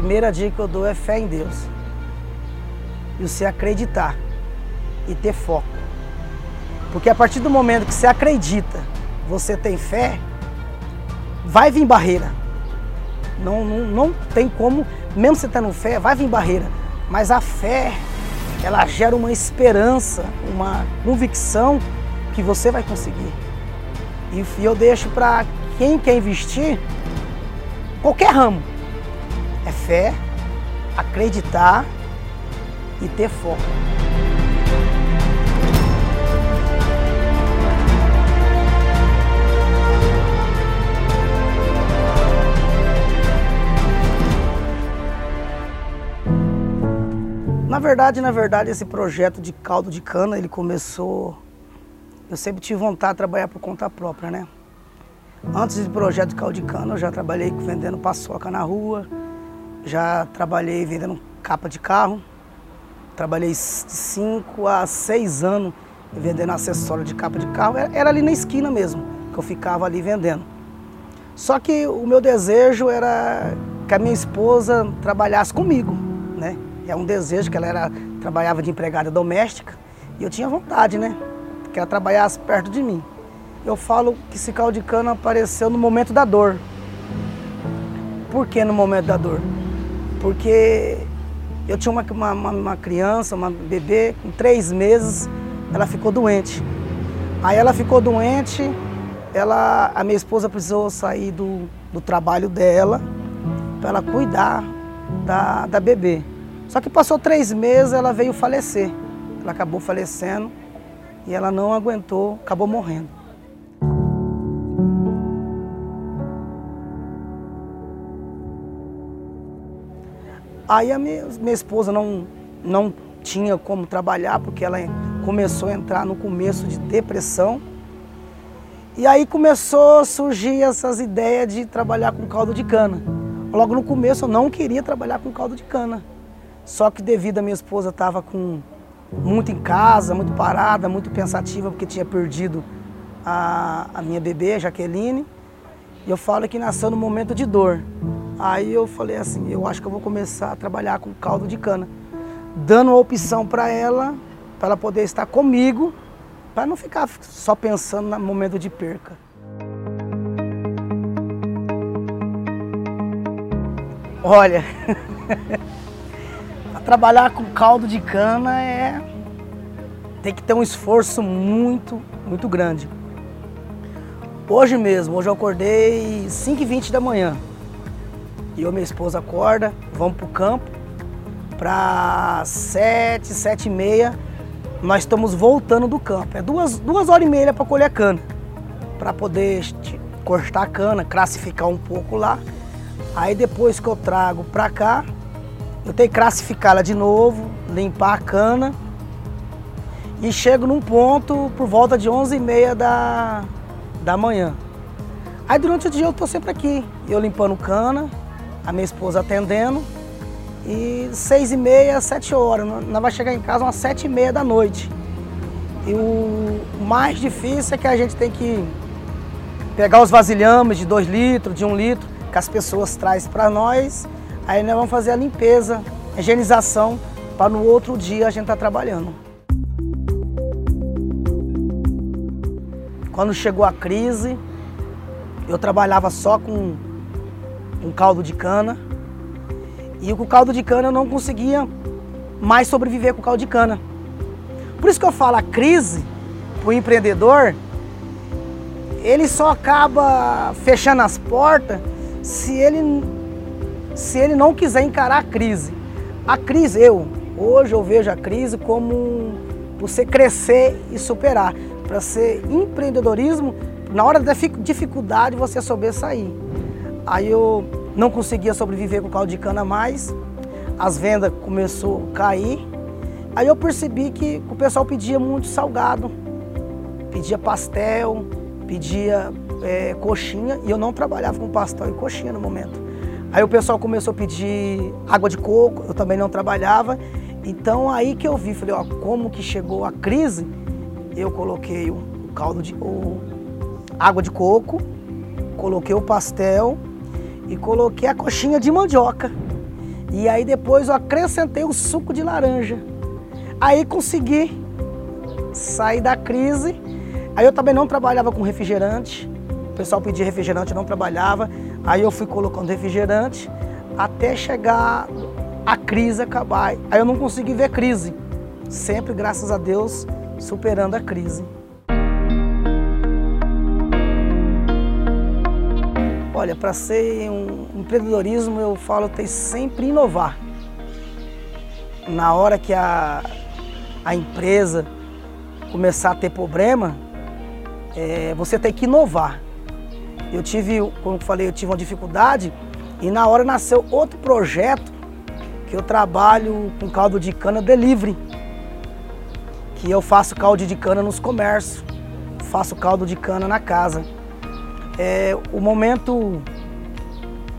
primeira dica que eu dou é fé em Deus. E você acreditar e ter foco. Porque a partir do momento que você acredita, você tem fé, vai vir barreira. Não, não, não tem como, mesmo você tendo fé, vai vir barreira. Mas a fé, ela gera uma esperança, uma convicção que você vai conseguir. E eu deixo para quem quer investir, qualquer ramo, é fé, acreditar e ter foco. Na verdade, na verdade, esse projeto de caldo de cana, ele começou. Eu sempre tive vontade de trabalhar por conta própria, né? Antes do projeto de caldo de cana, eu já trabalhei vendendo paçoca na rua, já trabalhei vendendo capa de carro, trabalhei de 5 a 6 anos vendendo acessório de capa de carro, era ali na esquina mesmo, que eu ficava ali vendendo. Só que o meu desejo era que a minha esposa trabalhasse comigo, né? É um desejo que ela era, trabalhava de empregada doméstica e eu tinha vontade, né? Que ela trabalhasse perto de mim. Eu falo que esse caldo de cana apareceu no momento da dor. Por que no momento da dor? Porque eu tinha uma, uma, uma criança, uma bebê, com três meses, ela ficou doente. Aí ela ficou doente, ela, a minha esposa precisou sair do, do trabalho dela para ela cuidar da, da bebê. Só que passou três meses, ela veio falecer. Ela acabou falecendo e ela não aguentou, acabou morrendo. Aí a minha, minha esposa não, não tinha como trabalhar, porque ela começou a entrar no começo de depressão. E aí começou a surgir essas ideias de trabalhar com caldo de cana. Logo no começo eu não queria trabalhar com caldo de cana. Só que devido a minha esposa estava com muito em casa, muito parada, muito pensativa, porque tinha perdido a, a minha bebê, Jaqueline. E eu falo que nasceu no momento de dor. Aí eu falei assim, eu acho que eu vou começar a trabalhar com caldo de cana, dando uma opção para ela, para ela poder estar comigo, para não ficar só pensando no momento de perca. Olha, trabalhar com caldo de cana é tem que ter um esforço muito, muito grande. Hoje mesmo, hoje eu acordei 5h20 da manhã. E eu e minha esposa acorda, vamos pro campo. Para 7, 7 e meia, nós estamos voltando do campo. É duas, duas horas e meia para colher a cana. Para poder cortar a cana, classificar um pouco lá. Aí depois que eu trago para cá, eu tenho que classificá-la de novo, limpar a cana e chego num ponto por volta de 11h30 da, da manhã. Aí durante o dia eu estou sempre aqui, eu limpando cana, a minha esposa atendendo e 6h30, 7 horas, nós vai chegar em casa umas 7h30 da noite. E o mais difícil é que a gente tem que pegar os vasilhames de 2 litros, de 1 um litro, que as pessoas trazem para nós Aí nós vamos fazer a limpeza, a higienização, para no outro dia a gente estar tá trabalhando. Quando chegou a crise, eu trabalhava só com um caldo de cana. E com o caldo de cana eu não conseguia mais sobreviver com o caldo de cana. Por isso que eu falo, a crise para o empreendedor, ele só acaba fechando as portas se ele se ele não quiser encarar a crise. A crise, eu, hoje eu vejo a crise como você crescer e superar. Para ser empreendedorismo, na hora da dificuldade você souber sair. Aí eu não conseguia sobreviver com o caldo de cana mais, as vendas começou a cair. Aí eu percebi que o pessoal pedia muito salgado, pedia pastel, pedia é, coxinha e eu não trabalhava com pastel e coxinha no momento. Aí o pessoal começou a pedir água de coco, eu também não trabalhava. Então aí que eu vi, falei, ó, como que chegou a crise, eu coloquei o caldo de o, água de coco, coloquei o pastel e coloquei a coxinha de mandioca. E aí depois eu acrescentei o suco de laranja. Aí consegui sair da crise. Aí eu também não trabalhava com refrigerante. O pessoal pedia refrigerante, eu não trabalhava. Aí eu fui colocando refrigerante até chegar a crise acabar. Aí eu não consegui ver crise. Sempre, graças a Deus, superando a crise. Olha, para ser um empreendedorismo, eu falo tem sempre inovar. Na hora que a, a empresa começar a ter problema, é, você tem que inovar. Eu tive, como eu falei, eu tive uma dificuldade e na hora nasceu outro projeto que eu trabalho com caldo de cana delivery. Que eu faço caldo de cana nos comércios, faço caldo de cana na casa. É, o momento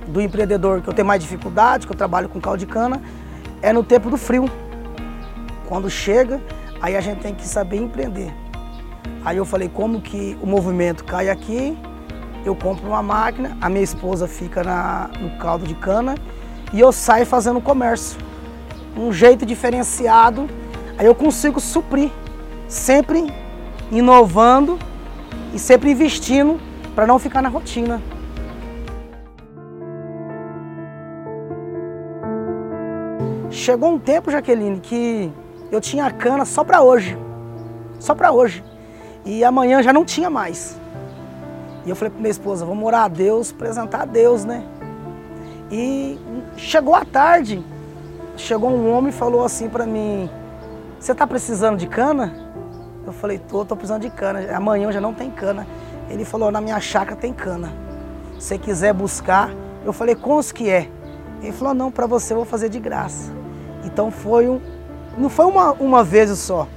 do empreendedor que eu tenho mais dificuldade, que eu trabalho com caldo de cana, é no tempo do frio. Quando chega, aí a gente tem que saber empreender. Aí eu falei, como que o movimento cai aqui, eu compro uma máquina, a minha esposa fica na, no caldo de cana e eu saio fazendo comércio. Um jeito diferenciado, aí eu consigo suprir, sempre inovando e sempre investindo para não ficar na rotina. Chegou um tempo, Jaqueline, que eu tinha cana só para hoje. Só para hoje. E amanhã já não tinha mais. E eu falei para minha esposa, vamos orar a Deus, apresentar a Deus, né? E chegou a tarde, chegou um homem e falou assim para mim, você está precisando de cana? Eu falei, tô, tô precisando de cana, amanhã já não tem cana. Ele falou, na minha chácara tem cana. Se você quiser buscar, eu falei, quantos que é? Ele falou, não, para você eu vou fazer de graça. Então foi um, não foi uma, uma vez só,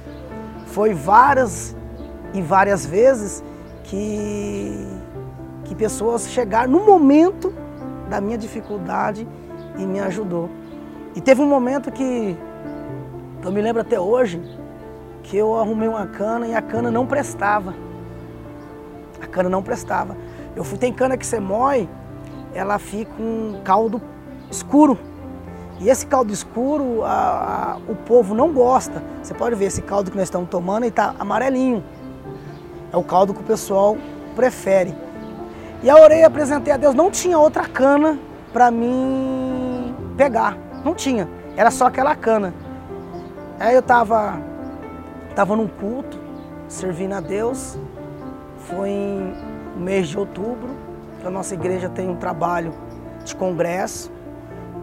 foi várias e várias vezes que, que pessoas chegaram no momento da minha dificuldade e me ajudou. E teve um momento que eu me lembro até hoje que eu arrumei uma cana e a cana não prestava. Cana não prestava. Eu fui, tem cana que você moe, ela fica um caldo escuro. E esse caldo escuro, a, a, o povo não gosta. Você pode ver esse caldo que nós estamos tomando, e está amarelinho. É o caldo que o pessoal prefere. E a orei apresentei a Deus, não tinha outra cana para mim pegar. Não tinha. Era só aquela cana. Aí eu tava, tava num culto, servindo a Deus. Foi em mês de outubro, que a nossa igreja tem um trabalho de congresso.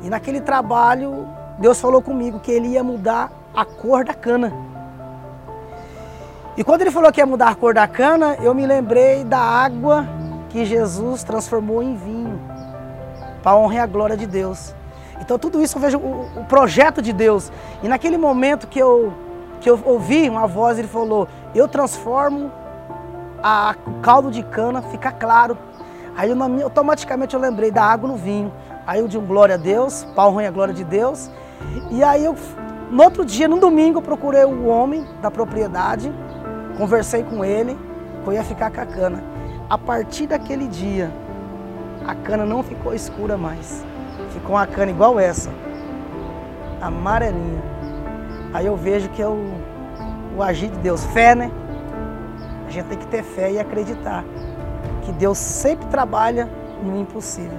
E naquele trabalho, Deus falou comigo que ele ia mudar a cor da cana. E quando ele falou que ia mudar a cor da cana, eu me lembrei da água que Jesus transformou em vinho, para a honra e a glória de Deus. Então tudo isso eu vejo o, o, projeto de Deus. E naquele momento que eu, que eu ouvi uma voz, ele falou, eu transformo a, o caldo de cana, fica claro. Aí eu, automaticamente eu lembrei da água no vinho. Aí eu de um glória a Deus, honra e a glória de Deus. E aí eu, no outro dia, no domingo, eu procurei o homem da propriedade, Conversei com ele que eu ia ficar com a cana. A partir daquele dia, a cana não ficou escura mais. Ficou uma cana igual essa, amarelinha. Aí eu vejo que é o, o agir de Deus. Fé, né? Gente tem que ter fé e acreditar que Deus sempre trabalha no impossível.